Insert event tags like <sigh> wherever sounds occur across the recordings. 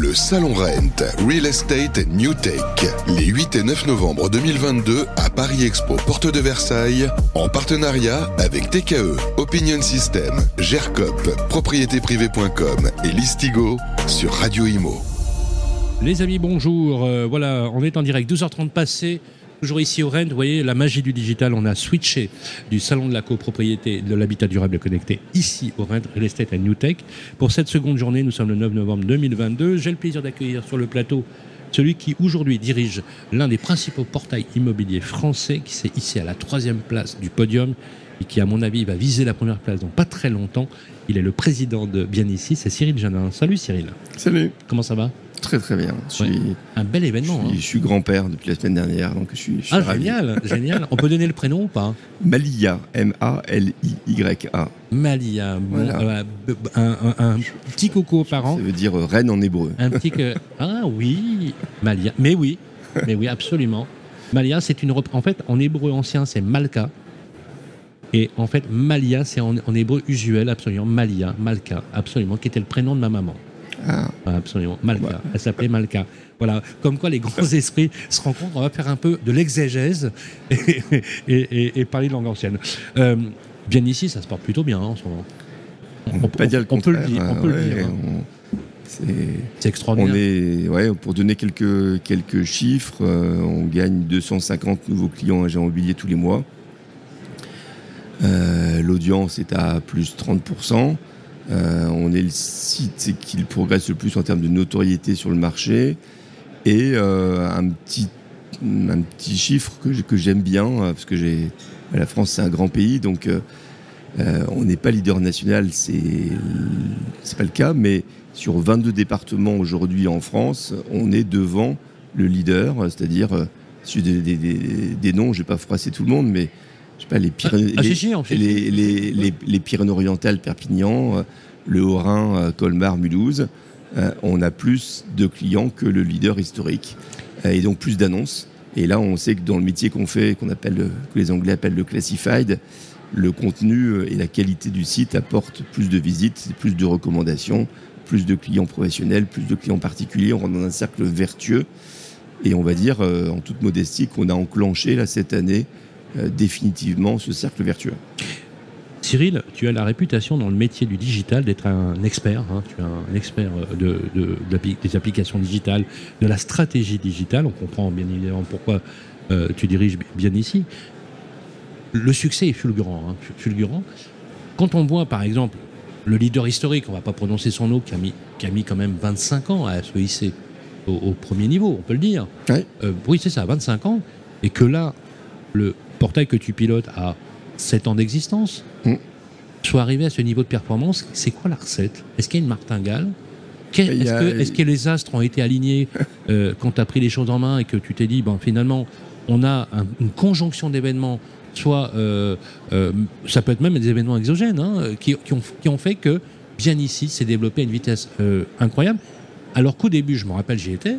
Le Salon Rent, Real Estate New Tech, les 8 et 9 novembre 2022 à Paris Expo, porte de Versailles, en partenariat avec TKE, Opinion System, GERCOP, propriétéprivée.com et Listigo sur Radio Imo. Les amis, bonjour. Euh, voilà, on est en direct, 12h30 passé. Toujours ici au Rennes, vous voyez la magie du digital. On a switché du salon de la copropriété de l'habitat durable connecté ici au Rennes, Real Estate New Tech. Pour cette seconde journée, nous sommes le 9 novembre 2022. J'ai le plaisir d'accueillir sur le plateau celui qui aujourd'hui dirige l'un des principaux portails immobiliers français, qui s'est ici à la troisième place du podium et qui, à mon avis, va viser la première place dans pas très longtemps. Il est le président de Bien ici, c'est Cyril Janin. Salut Cyril. Salut. Comment ça va? Très très bien. Je Ouais. suis, Un bel événement. je suis- hein. je suis grand-père depuis la semaine dernière, donc je suis, je suis Ah, ravi. génial, génial. On peut donner le prénom ou pas? Malia, M-A-L-I-Y-A. Malia. Bon, euh, un, petit coucou aux parents. Ça veut dire reine en hébreu. Un petit que. <laughs> Ah oui, Malia. Mais oui, mais oui, absolument. Malia, c'est une. En fait, en hébreu ancien, c'est Malka. Et en fait, Malia, c'est en, en hébreu usuel, absolument. Malia, Malka, absolument, qui était le prénom de ma maman. Ah, Absolument, Malka. Ouais. Elle s'appelait Malka. Voilà, comme quoi les grands esprits se rencontrent. On va faire un peu de l'exégèse et, et- et- et parler de langue ancienne. Euh, bien ici, ça se porte plutôt bien hein, en ce moment. on ne peut pas dire le on peut le dire. On peut euh, le ouais, dire. on- c'est- C'est extraordinaire. On est, ouais, pour donner quelques, quelques chiffres, euh, on gagne 250 nouveaux clients agents immobiliers tous les mois. Euh, L'audience est à plus 30%. Euh, on est le site qui progresse le plus en termes de notoriété sur le marché. Et euh, un, petit, un petit chiffre que, j'ai- que j'aime bien, euh, parce que la France c'est un grand pays, donc on n'est pas leader national, c'est, pas le cas, mais sur 22 départements aujourd'hui en France, on est devant le leader, c'est-à-dire, des, des- des- noms, je vais pas froisser tout le monde, mais je sais pas, les Pyrénées, Ah, si, les, si, on fait- les, les- les- les Pyrénées-Orientales, Perpignan, euh, le Haut-Rhin, euh, Colmar, Mulhouse, euh, on a plus de clients que le leader historique, et donc plus d'annonces. Et là, on sait que dans le métier qu'on fait, qu'on appelle, le- que les Anglais appellent le classified, le contenu et la qualité du site apportent plus de visites, plus de recommandations, plus de clients professionnels, plus de clients particuliers. On rentre dans un cercle vertueux. Et on va dire, en toute modestie, qu'on a enclenché là, cette année définitivement ce cercle vertueux. Cyril, tu as la réputation dans le métier du digital d'être un expert. hein. Tu es un expert de, de- de l'appli- des applications digitales, de la stratégie digitale. On comprend bien évidemment pourquoi euh, tu diriges bien ici. Le succès est fulgurant. hein, fu- fulgurant. Quand on voit, par exemple, le leader historique, on ne va pas prononcer son nom, qui a, mis, qui a mis quand même 25 ans à se hisser au, au premier niveau, on peut le dire. Euh, oui, c'est ça, 25 ans. Et que là, le portail que tu pilotes a 7 ans d'existence. Mm. Soit arrivé à ce niveau de performance, c'est quoi la recette? Est-ce qu'il y a une martingale? Est-ce a- que, les astres ont été alignés <laughs> euh, quand tu as pris les choses en main et que tu t'es dit, ben, finalement, on a un- une conjonction d'événements, soit euh, euh, ça peut être même des événements exogènes, hein, qui, qui ont, qui ont fait que bien ici s'est développé à une vitesse incroyable. Alors qu'au début, je me rappelle, j'y étais,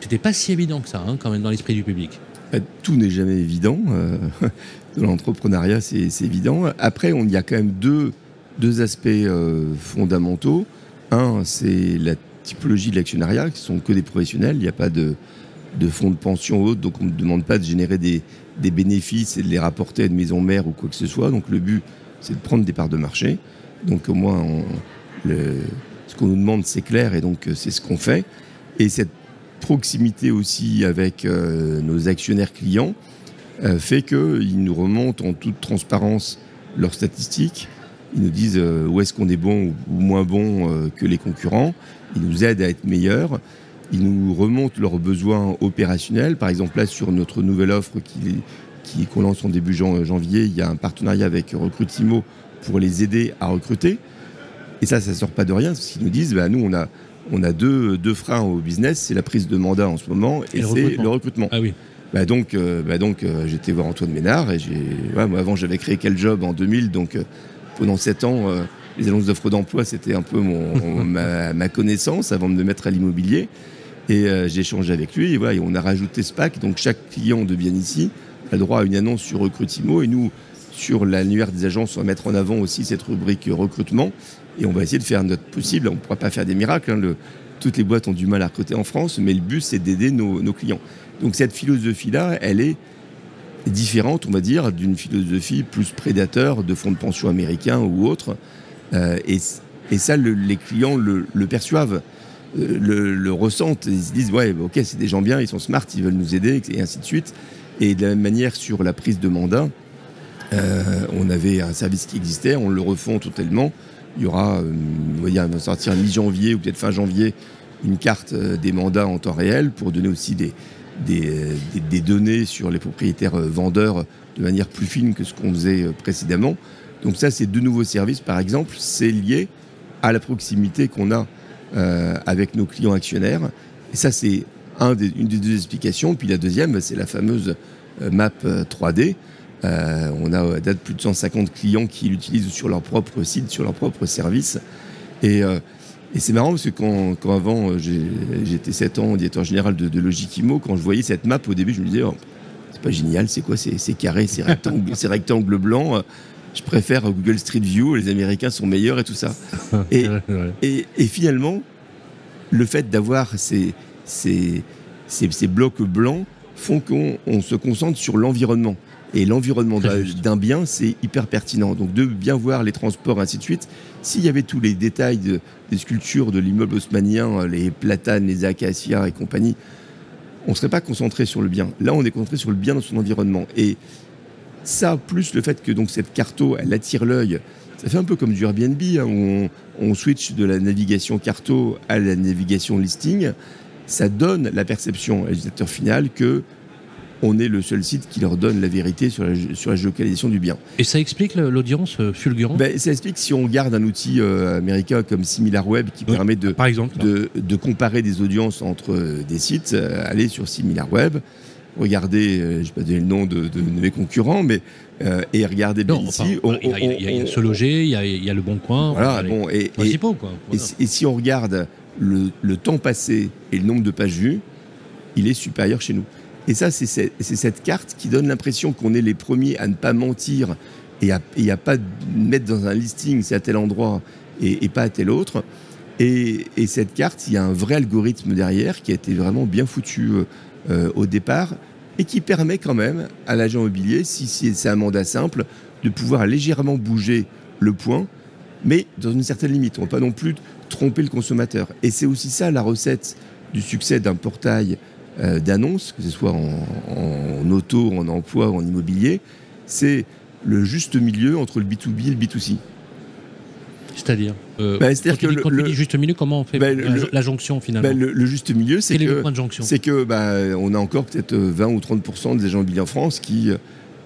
c'était pas si évident que ça, hein, quand même, dans l'esprit du public. Euh, Tout n'est jamais évident. euh, <laughs> l'entrepreneuriat, c'est évident. Après, on- y a quand même deux, deux aspects euh, fondamentaux. Un, c'est la typologie de l'actionnariat, qui sont que des professionnels. Il n'y a pas de, de fonds de pension ou autre, donc on ne demande pas de générer des, des bénéfices et de les rapporter à une maison mère ou quoi que ce soit. Donc le but, c'est de prendre des parts de marché. Donc au moins, ce qu'on nous demande, c'est clair, et donc euh, c'est ce qu'on fait. Et cette proximité aussi avec euh, nos actionnaires clients euh, fait qu'ils nous remontent en toute transparence leurs statistiques. Ils nous disent euh, où est-ce qu'on est bon ou, moins bon que les concurrents. Ils nous aident à être meilleurs. Ils nous remontent leurs besoins opérationnels. Par exemple, là, sur notre nouvelle offre qui, qu'on lance en début jan- janvier, il y a un partenariat avec Recrutimo pour les aider à recruter. Et ça, ça sort pas de rien, parce qu'ils nous disent, bah, nous, on a, on a deux, deux freins au business, c'est la prise de mandat en ce moment et, c'est recrutement. le recrutement. Ah oui. Bah donc, euh, bah donc euh, j'étais voir Antoine Ménard et j'ai, ouais, moi avant j'avais créé quel job en 2000, donc euh, pendant sept ans, les annonces d'offres d'emploi c'était un peu mon, ma, ma connaissance avant de me mettre à l'immobilier. Et j'ai échangé avec lui et voilà, et on a rajouté ce pack. Donc chaque client de bien ici a droit à une annonce sur Recrutimo et nous sur l'annuaire des agences on va mettre en avant aussi cette rubrique recrutement et on va essayer de faire notre possible. On ne pourra pas faire des miracles. hein. Toutes les boîtes ont du mal à recruter en France, mais le but, c'est d'aider nos, clients. Donc cette philosophie-là, elle est différente, on va dire, d'une philosophie plus prédateur de fonds de pension américains ou autres. Euh, et, ça, le- les clients le, perçoivent, euh, le, le ressentent. Ils se disent, ouais, ok, c'est des gens bien, ils sont smart, ils veulent nous aider, et ainsi de suite. Et de la même manière, sur la prise de mandat, euh, on avait un service qui existait, on le refond totalement. Il y aura, euh, on va dire, on va sortir mi-janvier ou peut-être fin janvier, une carte euh, des mandats en temps réel pour donner aussi des, euh, données sur les propriétaires euh, vendeurs de manière plus fine que ce qu'on faisait euh, précédemment. Donc ça, c'est deux nouveaux services, par exemple. C'est lié à la proximité qu'on a euh, avec nos clients actionnaires. Et ça, c'est une des deux explications. Puis la deuxième, c'est la fameuse euh, map euh, 3D. Euh, on a à date plus de 150 clients qui l'utilisent sur leur propre site, sur leur propre service. Et, euh, et c'est marrant parce que quand, quand avant euh, j'étais 7 ans directeur général de, de Logikimo, quand je voyais cette map au début, je me disais oh, c'est pas génial, c'est quoi C'est carré, c'est rectangle, rectangle blanc. euh, Je préfère Google Street View, les Américains sont meilleurs et tout ça. <laughs> Et, finalement, le fait d'avoir ces, ces, ces, ces blocs blancs font qu'on on se concentre sur l'environnement. Et l'environnement d'un bien, c'est hyper pertinent. Donc de bien voir les transports, ainsi de suite. S'il y avait tous les détails de- des sculptures de l'immeuble haussmanien, les platanes, les acacias et compagnie, on ne serait pas concentré sur le bien. Là, on est concentré sur le bien dans son environnement. Et ça, plus le fait que donc cette carto, elle attire l'œil, ça fait un peu comme du Airbnb, hein, où on, on switch de la navigation carto à la navigation listing. Ça donne la perception à l'utilisateur final que on est le seul site qui leur donne la vérité sur la, sur la géolocalisation du bien. Et ça explique l'audience euh, fulgurante Ben, ça explique si on garde un outil euh, américain comme SimilarWeb qui Oui. permet de, Par exemple. de, de comparer des audiences entre euh, des sites, euh, aller sur SimilarWeb, regarder, euh, je ne vais pas donner le nom de, de mes concurrents, mais et regarder bien ici. il y a, Se Loger, il y a, il y a Le Bon Coin. Voilà, bon, et, quoi. et Voilà. et si on regarde le, temps passé et le nombre de pages vues, il est supérieur chez nous. Et ça, c'est cette, carte qui donne l'impression qu'on est les premiers à ne pas mentir et à, à pas mettre dans un listing c'est à tel endroit et, pas à tel autre. Et, et cette carte, il y a un vrai algorithme derrière qui a été vraiment bien foutu euh, au départ et qui permet quand même à l'agent immobilier, si, si c'est un mandat simple, de pouvoir légèrement bouger le point, mais dans une certaine limite. On ne va pas non plus tromper le consommateur. Et c'est aussi ça la recette du succès d'un portail euh, d'annonces, que ce soit en, en auto, en emploi ou en immobilier, c'est le juste milieu entre le B2B et le B2C. C'est-à-dire euh, Bah, c'est-à-dire que le- juste milieu, comment on fait Bah, la, le- la jonction finalement Ben, le, juste milieu, c'est Quel est le que, point de jonction? c'est que bah, on a encore peut-être euh, 20 ou 30% des agents immobiliers en France qui, euh,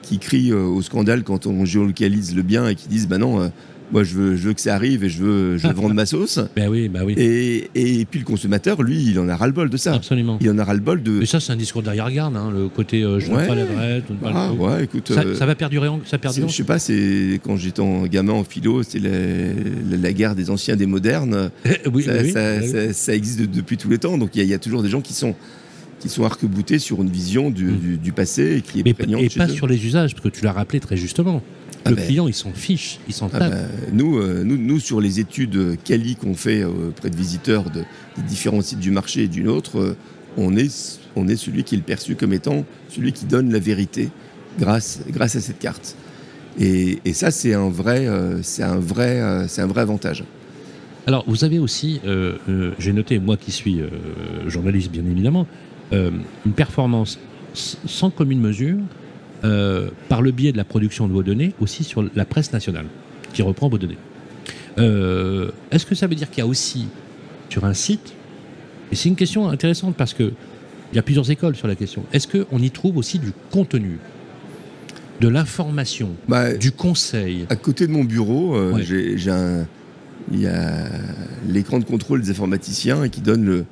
qui crient euh, au scandale quand on géolocalise le bien et qui disent bah non, euh, moi je veux, je veux que ça arrive et je veux, je veux vendre ma sauce. <laughs> Ben oui, bah oui, Et, et puis le consommateur, lui, il en a ras-le-bol de ça. absolument. Il en a ras-le-bol de. Mais ça, c'est un discours d'arrière-garde, hein, le côté euh, je ne Ouais. veux pas je veux pas le Ah, truc. ouais, écoute. ça, euh, ça va perdurer, ça perdure. je sais pas, c'est quand j'étais en gamin en philo, c'est la, la- la guerre des anciens des modernes. <laughs> oui, ça, oui, ça- oui. ça- ça existe de- depuis tous les temps. Donc il y, a- il y a toujours des gens qui sont, qui sont arc-boutés sur une vision du, Mm. du- du passé et qui est Mais- prégnante et chez pas eux. sur les usages, parce que tu l'as rappelé très justement. Ah le ben. client, il s'en fiche, il s'en Ah tape. bah, nous, euh, nous, nous, sur les études quali qu'on fait auprès de visiteurs de, des différents sites du marché et d'une autre, euh, on, est, on est celui qui est le perçu comme étant celui qui donne la vérité grâce, grâce à cette carte. Et, et ça, c'est un vrai, euh, c'est un vrai, euh, un vrai avantage. Alors, vous avez aussi, j'ai noté, moi qui suis journaliste bien évidemment, une performance sans commune mesure euh, par le biais de la production de vos données aussi sur la presse nationale qui reprend vos données. Euh, Est-ce que ça veut dire qu'il y a aussi sur un site, et c'est une question intéressante parce que il y a plusieurs écoles sur la question, est-ce qu'on y trouve aussi du contenu, de l'information, Bah, du conseil? À côté de mon bureau, euh, Ouais. j'ai j'ai un. Il y a l'écran de contrôle des informaticiens qui donne le.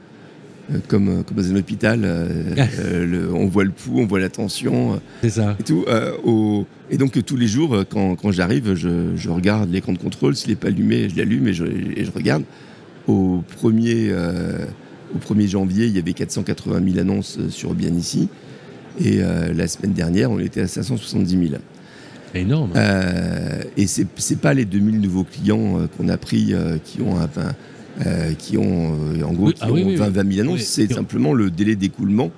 Euh, Comme, euh, comme dans un hôpital, <laughs> euh, le- on voit le pouls, on voit la tension C'est ça. et tout. euh, au- et donc tous les jours, quand, quand j'arrive, je, je regarde l'écran de contrôle. S'il n'est pas allumé, je l'allume et je, et je regarde. Au 1er, euh, au 1er janvier, il y avait 480 000 annonces sur Bien ici. Et la semaine dernière, on était à 570 000. Énorme. Et c'est c'est pas les 2000 nouveaux clients qu'on a pris qui ont un, un- euh, qui ont, euh, en gros, Oui, qui ah oui, ont oui, 20, oui. 20 000 annonces. C'est simplement le délai d'écoulement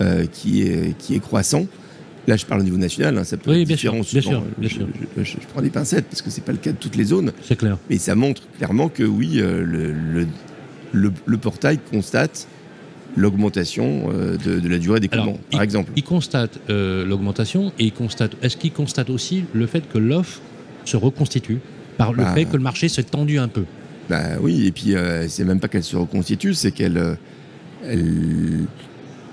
euh, qui, est, qui est croissant. Là, je parle au niveau national, hein, ça peut Oui, être bien différent. sûr, bien sûr, bien je, sûr. je- je- je prends des pincettes parce que c'est pas le cas de toutes les zones, C'est clair. mais ça montre clairement que oui, le, le, le- le portail constate l'augmentation euh, de, de la durée d'écoulement, par exemple. Il constate euh, l'augmentation et il constate. Est-ce qu'il constate aussi le fait que l'offre se reconstitue par le Bah. fait que le marché s'est tendu un peu? Bah oui, et puis euh, c'est même pas qu'elle se reconstitue, c'est qu'elle euh, elle,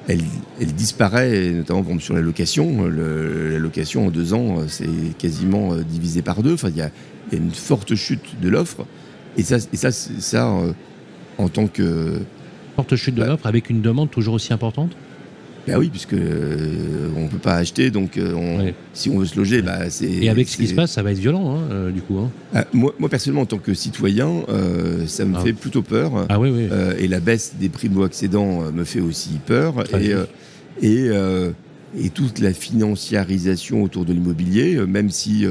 elle, elle disparaît, notamment sur la location. Le- la location en deux ans, euh, c'est quasiment euh, divisé par deux. Enfin, il y a, il y a une forte chute de l'offre. Et ça, et ça, euh, en tant que. Forte chute de Bah. l'offre avec une demande toujours aussi importante? Bah oui, puisque euh, on peut pas acheter, donc euh, on- Ouais. si on veut se loger, bah c'est. Et avec ce qui se passe, ça va être violent, hein, euh, du coup. hein. Ah, moi, moi, personnellement, en tant que citoyen, euh, ça me Ah. fait plutôt peur. Ah oui, oui. Et la baisse des primo-accédants me fait aussi peur. Et, et, et toute la financiarisation autour de l'immobilier, même si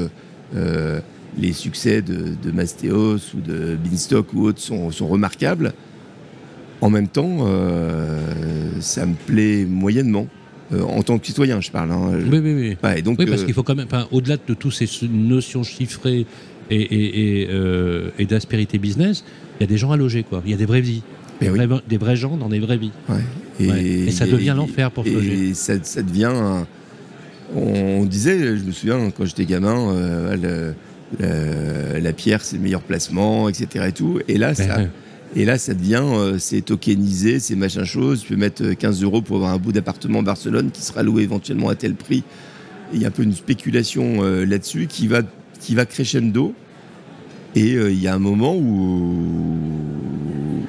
les succès de, de Mastéos ou de Beanstalk ou autres sont, sont remarquables, en même temps, euh, ça me plaît moyennement. Euh, en tant que citoyen, je parle. hein. oui, oui, oui. Ouais, et donc, Oui, parce euh, qu'il faut quand même, au-delà de toutes ces notions chiffrées et, et, et, euh, et d'aspérité business, il y a des gens à loger, quoi. Il y a des vraies vies. Eh Des, oui. vrais, des vrais gens dans des vraies vies. Ouais. Ouais. Et ça devient l'enfer pour se et loger. ça, ça devient. un- on, on disait, je me souviens quand j'étais gamin, le- le- la pierre c'est le meilleur placement, etc. Et, tout. et là, ça, Ouais. Et là, ça devient, euh, c'est tokenisé, c'est machin chose. Tu peux mettre euh, 15 euros pour avoir un bout d'appartement à Barcelone qui sera loué éventuellement à tel prix. Il y a un peu une spéculation euh, là-dessus qui va, qui va crescendo. Et euh, il y a un moment où,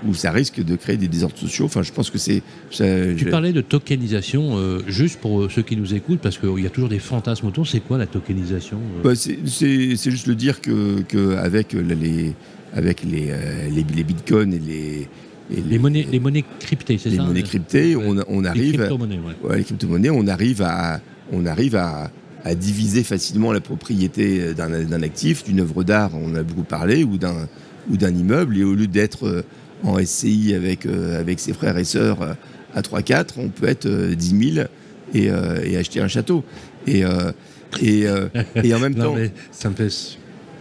où ça risque de créer des désordres sociaux. Enfin, je pense que c'est. Tu parlais de tokenisation, euh, juste pour euh, ceux qui nous écoutent, parce qu'il y a toujours des fantasmes autour. C'est quoi la tokenisation euh? Bah, c'est- juste le dire que, que avec les avec les, euh, les, les bitcoins et les et les, monnaies, les monnaies cryptées, c'est les ça monnaies hein cryptées, on, on Les arrive crypto-monnaies, ouais. ouais, les crypto-monnaies, on arrive à on arrive à, à diviser facilement la propriété d'un actif, d'une œuvre d'art, on en a beaucoup parlé, ou d'un ou d'un immeuble, et au lieu d'être en SCI avec euh, avec ses frères et sœurs euh, à 3-4, on peut être euh, 10 000 et, euh, et acheter un château. Et euh, et, euh, et en <laughs> même Non, temps, mais ça me fait.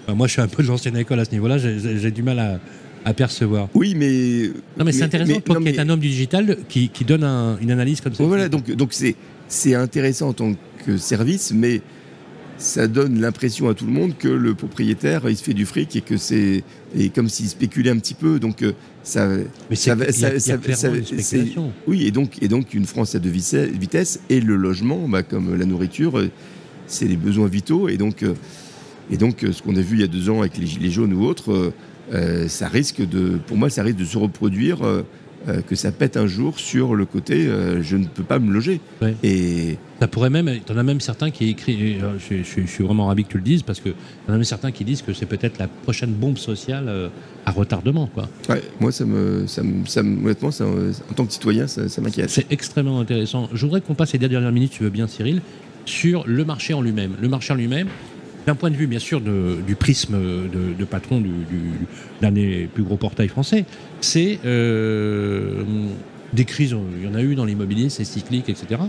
Enfin, moi, je suis un peu de l'ancienne école à ce niveau-là. J'ai- du mal à, à percevoir. oui, mais Non, mais, c'est intéressant, mais- toi non, qui es mais- un homme du digital, qui, qui donne un- une analyse comme ça. Voilà, donc donc c'est c'est intéressant en tant que service, mais ça donne l'impression à tout le monde que le propriétaire il se fait du fric et que c'est et comme s'il spéculait un petit peu. Donc euh, ça, mais ça va- il y a, ça- y a ça- oui, et donc et donc une France à deux vitesses, et le logement, bah, comme la nourriture, euh, c'est les besoins vitaux et donc euh, et donc ce qu'on a vu il y a deux ans avec les gilets jaunes ou autres, euh, ça risque de, pour moi, ça risque de se reproduire. euh, euh, que ça pète un jour sur le côté euh, je ne peux pas me loger. Ouais. Et Ça pourrait même. T'en as même certains qui écrivent. euh, Je, je- je suis vraiment ravi que tu le dises parce que t'en as même certains qui disent que c'est peut-être la prochaine bombe sociale euh, à retardement, quoi. ouais, moi, ça me, ça me, ça me- honnêtement, ça, en tant que citoyen, ça, ça m'inquiète. C'est extrêmement intéressant. Je voudrais qu'on passe les dernières minutes, tu veux bien, Cyril, sur le marché en lui-même. Le marché en lui-même, d'un point de vue, bien sûr, du prisme de, patron du- du- d'un des plus gros portails français, c'est euh, des crises. Il y en a eu dans l'immobilier, c'est cyclique, etc.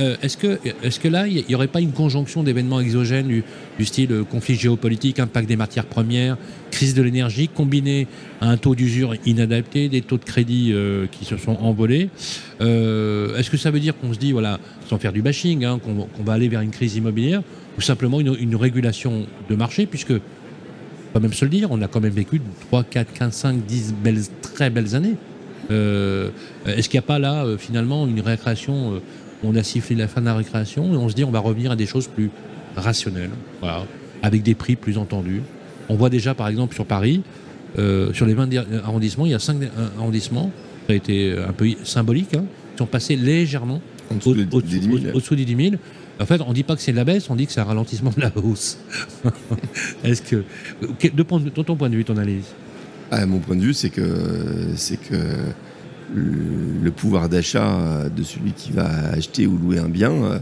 Euh, est-ce que, là, il n'y aurait pas une conjonction d'événements exogènes du, style euh, conflit géopolitique, impact des matières premières, crise de l'énergie, combiné à un taux d'usure inadapté, des taux de crédit qui se sont envolés? Est-ce que ça veut dire qu'on se dit, voilà, sans faire du bashing, hein, qu'on va aller vers une crise immobilière? Ou simplement une, une régulation de marché, puisque, on va même se le dire, on a quand même vécu 3, 4, 15, 5, 10 belles, très belles années. Euh, Est-ce qu'il n'y a pas là, euh, finalement, une récréation euh, On a sifflé la fin de la récréation et on se dit on va revenir à des choses plus rationnelles, voilà, avec des prix plus entendus. On voit déjà, par exemple, sur Paris, euh, sur les 20 derniers arrondissements, il y a 5 arrondissements, ça a été un peu symbolique, hein, qui sont passés légèrement En dessous au- de- au-dessous des 10 000. au- au-dessous des 10 000. En fait, on dit pas que c'est de la baisse, on dit que c'est un ralentissement de la hausse. <laughs> Est-ce que, de, point de, de ton point de vue, ton analyse Ah, mon point de vue, c'est que, c'est que le, pouvoir d'achat de celui qui va acheter ou louer un bien,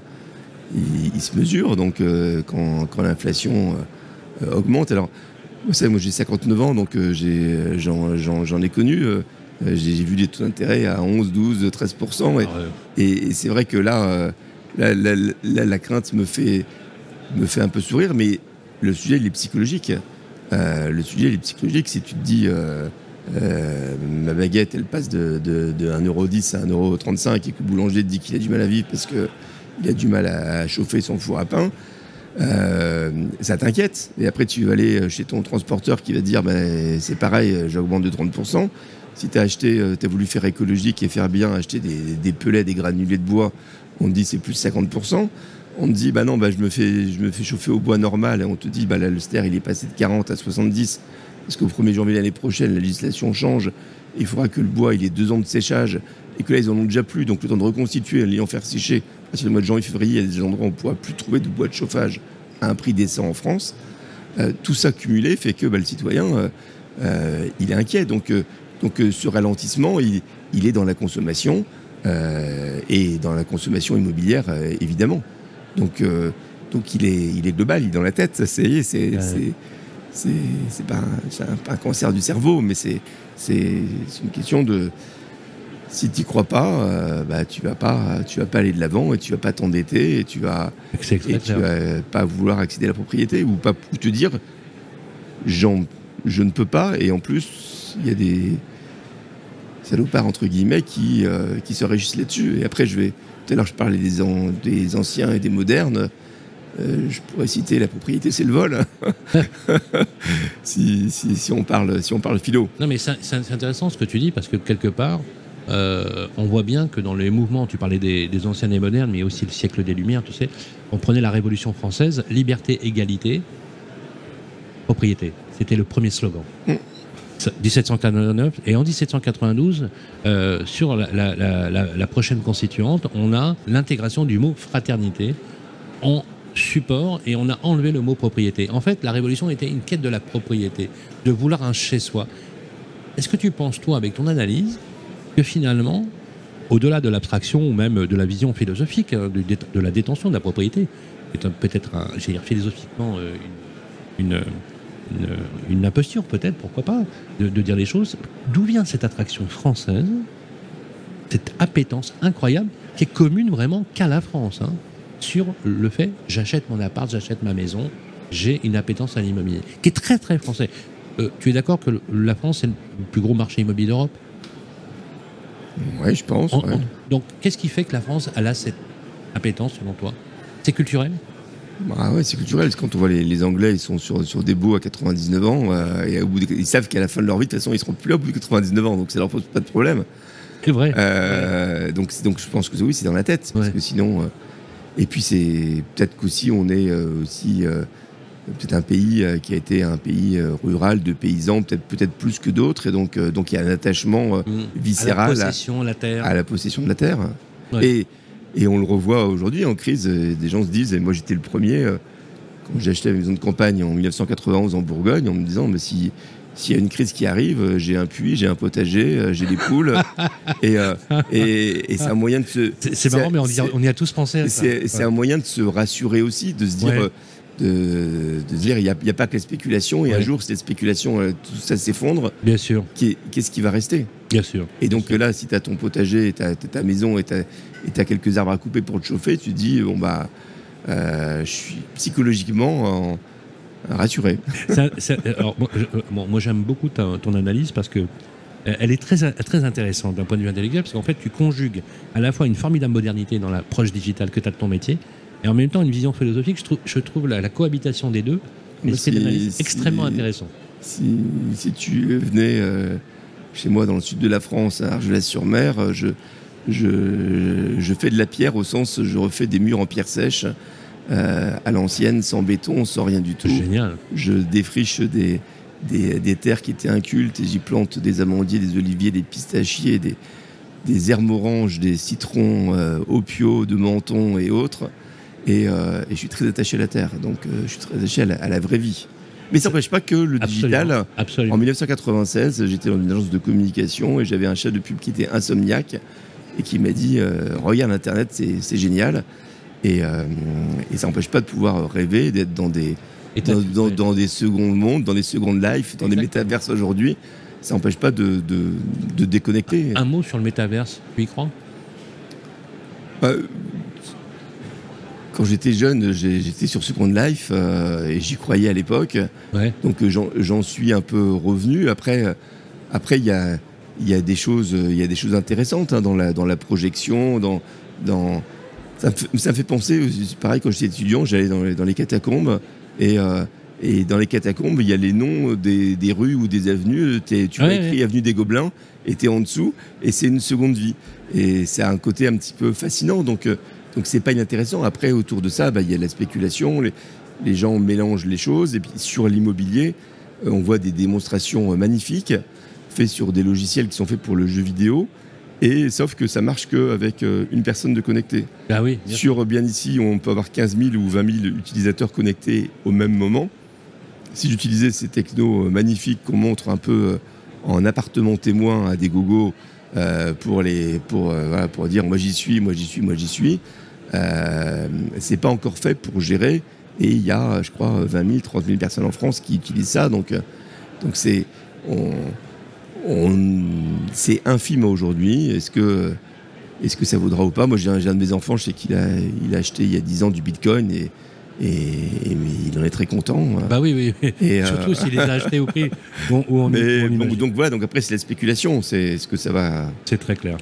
il, il se mesure. Donc, euh, quand, quand l'inflation euh, augmente, alors Vous savez, moi j'ai 59 ans, donc euh, j'ai- j'en j'en- j'en ai connu. j'ai j'ai vu des taux d'intérêt à 11, 12, 13%. Et, Ah ouais. et- et c'est vrai que là, la crainte me fait, un peu sourire, mais le sujet, il est psychologique. Euh, le sujet, il est psychologique. Si tu te dis, euh, euh, ma baguette, elle passe de, de, de 1,10€ à 1,35€ et que le boulanger te dit qu'il a du mal à vivre parce qu'il a du mal à chauffer son four à pain, ça t'inquiète. Et après, tu vas aller chez ton transporteur qui va dire ben, c'est pareil, j'augmente de 30%. Si tu as acheté, voulu faire écologique et faire bien, acheter des, des pellets, des granulés de bois, on te dit c'est plus 50%. On te dit bah non, bah, je, me fais, chauffer au bois normal. On te dit bah là, le il est passé de 40 à 70 parce qu'au 1er janvier l'année prochaine, la législation change. Il faudra que le bois il ait deux ans de séchage et que là ils en ont déjà plus. Donc le temps de reconstituer, l'ayant faire sécher, parce que le mois de janvier, février, il y a des endroits où on ne pourra plus trouver de bois de chauffage à un prix décent en France. Euh, tout ça cumulé fait que bah, le citoyen, euh, euh, il est inquiet. Donc, donc ce ralentissement, il, il est dans la consommation et dans la consommation immobilière, euh, évidemment. Donc, euh, donc il, est, il est global, il est dans la tête. Ça, c'est c'est c'est- pas, un- pas cancer du cerveau, mais c'est c'est c'est une question de si tu crois pas, euh, bah, tu vas pas tu vas pas aller de l'avant et tu vas pas t'endetter et tu vas et tu vas pas vouloir accéder à la propriété ou pas ou te dire j'en- je ne peux pas et en plus il y a des salopards entre guillemets qui, euh, qui se régissent là-dessus et après je vais tout à l'heure je parlais des, an- des anciens et des modernes Euh, je pourrais citer la propriété c'est le vol <laughs> si, si, si on parle si on parle philo Non, mais c'est intéressant ce que tu dis parce que quelque part, euh, on voit bien que dans les mouvements, tu parlais des, des anciens et modernes, mais aussi le siècle des Lumières, tu sais, on prenait la Révolution française, liberté, égalité, propriété. C'était le premier slogan. Mm. Ça, 1789 et en 1792, euh, sur la, prochaine constituante, on a l'intégration du mot fraternité en support et on a enlevé le mot propriété. En fait, la révolution était une quête de la propriété, de vouloir un chez soi. Est-ce que tu penses, toi, avec ton analyse, que finalement, au-delà de l'abstraction ou même de la vision philosophique hein, de, la détention de la propriété, qui est un- peut-être, dire philosophiquement, euh, une, une- une imposture, peut-être, pourquoi pas, de, de dire les choses, d'où vient cette attraction française, cette appétence incroyable, qui est commune vraiment qu'à la France, hein, sur le fait, j'achète mon appart, j'achète ma maison, j'ai une appétence à l'immobilier, qui est très très français. Euh, tu es d'accord que le- la France est le plus gros marché immobilier d'Europe? Ouais je pense En- ouais. en- Donc, qu'est-ce qui fait que la France elle a cette appétence, selon toi? C'est culturel? Ah ouais, c'est culturel. parce que Quand on voit les, les Anglais, ils sont sur, sur des baux à 99 ans, euh, et au bout de- ils savent qu'à la fin de leur vie, de toute façon, ils seront plus là au bout de 99 ans, donc ça leur pose pas de problème. C'est vrai. Euh, donc, donc je pense que oui, c'est dans la tête, parce Ouais. que sinon. euh, et puis c'est peut-être qu'aussi on est aussi peut-être un pays qui a été un pays rural de paysans, peut-être peut-être plus que d'autres, et donc donc il y a un attachement Mmh. viscéral à la possession, la terre. à la possession de la terre. Ouais. Et, et on le revoit aujourd'hui en crise. Des gens se disent, et moi j'étais le premier, euh, quand j'ai acheté ma maison de campagne en 1991 en Bourgogne, en me disant, mais si s'il y a une crise qui arrive, euh, j'ai un puits, j'ai un potager, euh, j'ai des poules, <laughs> et, euh, et, et c'est un moyen de se. C'est marrant, mais on, y a- c'est- on y a tous pensé c'est c'est Ouais. un moyen de se rassurer aussi, de se dire, Ouais. euh, de, dire, il n'y a, il y a pas que la spéculation, et un jour, cette spéculation, euh, tout ça s'effondre, Bien sûr, qu'est-ce qui va rester? Bien sûr. et donc là, si tu as ton potager, et ta maison et tu as, quelques arbres à couper pour te chauffer, tu te dis, bon bah, euh, je suis psychologiquement en- rassuré. Ça- ça- alors, moi, euh, bon, moi, j'aime beaucoup ta- ton analyse parce que euh, elle est très, très intéressante d'un point de vue intellectuel, parce qu'en fait, tu conjugues à la fois une formidable modernité dans l'approche digitale que tu as de ton métier, et en même temps une vision philosophique. Je trouve, je trouve la, la cohabitation des deux esprit si- extrêmement intéressant. Si, si tu venais euh, chez moi dans le sud de la France, à Argelès-sur-Mer, euh, je, je, je fais de la pierre au sens, je refais des murs en pierre sèche euh, à l'ancienne, sans béton, sans rien du tout. Génial. je défriche des, des, des terres qui étaient incultes et j'y plante des amandiers, des oliviers, des pistachiers, des, des herbes oranges, des citrons, euh, opio, de menton et autres. Et, euh, et je suis très attaché à la terre, donc euh, je suis très attaché à la, à la vraie vie. Mais ça n'empêche pas que le digital, Absolument. Absolument. en 1996, j'étais dans une agence de communication et j'avais un chef de pub qui était insomniaque et qui m'a dit euh, Regarde Internet, c'est génial. Et, euh, et ça n'empêche pas de pouvoir rêver, d'être dans des, Et t'as- dans, dans- ouais. dans des secondes mondes, dans des secondes life, dans des métaverses aujourd'hui, ça n'empêche pas de, de, de déconnecter. Un mot sur le métaverse, tu y crois? Bah, quand j'étais jeune, j'étais sur Second Life euh, et j'y croyais à l'époque. Ouais. Donc euh, j'en suis un peu revenu. Après, euh, après il y a, y a des choses, il y a des choses intéressantes hein, dans la dans la projection, dans dans ça me, fait, ça me fait penser. c'est Pareil, quand j'étais étudiant, j'allais dans, les- dans les catacombes et euh, et dans les catacombes, il y a les noms des, des rues ou des avenues. Tu Ouais, as écrit ouais. avenue des Gobelins et t'es en dessous et c'est une seconde vie. Et c'est un côté un petit peu fascinant. Donc donc c'est pas inintéressant. Après, autour de ça, bah, il y a la spéculation. Les, les gens mélangent les choses. Et puis sur l'immobilier, euh, on voit des démonstrations euh, magnifiques faites sur des logiciels qui sont faits pour le jeu vidéo. Et sauf que ça marche qu'avec euh, une personne de connectée. Ah oui, bien sûr. Sur bien ici, on peut avoir 15 000 ou 20 000 utilisateurs connectés au même moment. Si j'utilisais ces technos magnifiques qu'on montre un peu en appartement témoin à des gogos pour, les, pour, euh, voilà, pour dire moi j'y suis, moi j'y suis, moi j'y suis, euh, c'est pas encore fait pour gérer. Et il y a, je crois, 20 000, 30 000 personnes en France qui utilisent ça. Donc, euh, donc c'est on, c'est infime aujourd'hui. Est-ce que est-ce que ça vaudra ou pas? Moi, j'ai un, un de mes enfants, je sais qu'il a, il a acheté il y a 10 ans du Bitcoin et, et- mais il en est très content. Bah oui, oui. oui. Et, euh, Surtout s'il les a achetés au prix <laughs> où, où on, mais où on bon, imagine. donc voilà, donc après c'est la spéculation, c'est ce que ça va. C'est très clair.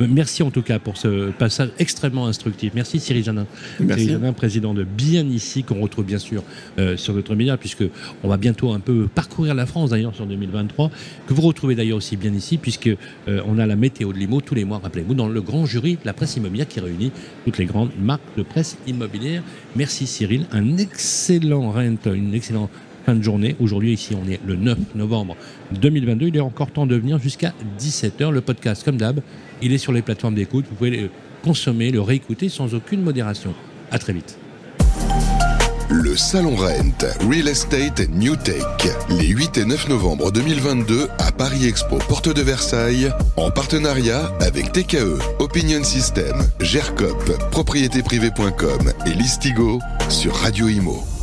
Euh, Merci en tout cas pour ce passage extrêmement instructif. Merci Cyril Janin. Merci. Cyril Janin, président de Bien Ici, qu'on retrouve bien sûr euh, sur notre média, puisque on va bientôt un peu parcourir la France d'ailleurs sur 2023, que vous retrouvez d'ailleurs aussi Bien Ici, puisque euh, on a la météo de l'IMO tous les mois, rappelez-vous, dans le grand jury de la presse immobilière qui réunit toutes les grandes marques de presse immobilière. Merci Cyril, un excellent rent, une excellente fin de journée. Aujourd'hui, ici, on est le 9 novembre 2022. Il est encore temps de venir jusqu'à 17h. Le podcast, comme d'hab, il est sur les plateformes d'écoute. Vous pouvez le consommer, le réécouter sans aucune modération. À très vite. Le Salon Rent, Real Estate New Tech, les 8 et 9 novembre 2022 à Paris Expo, porte de Versailles, en partenariat avec TKE, Opinion System, GERCOP, propriétéprivée.com et Listigo sur Radio Imo.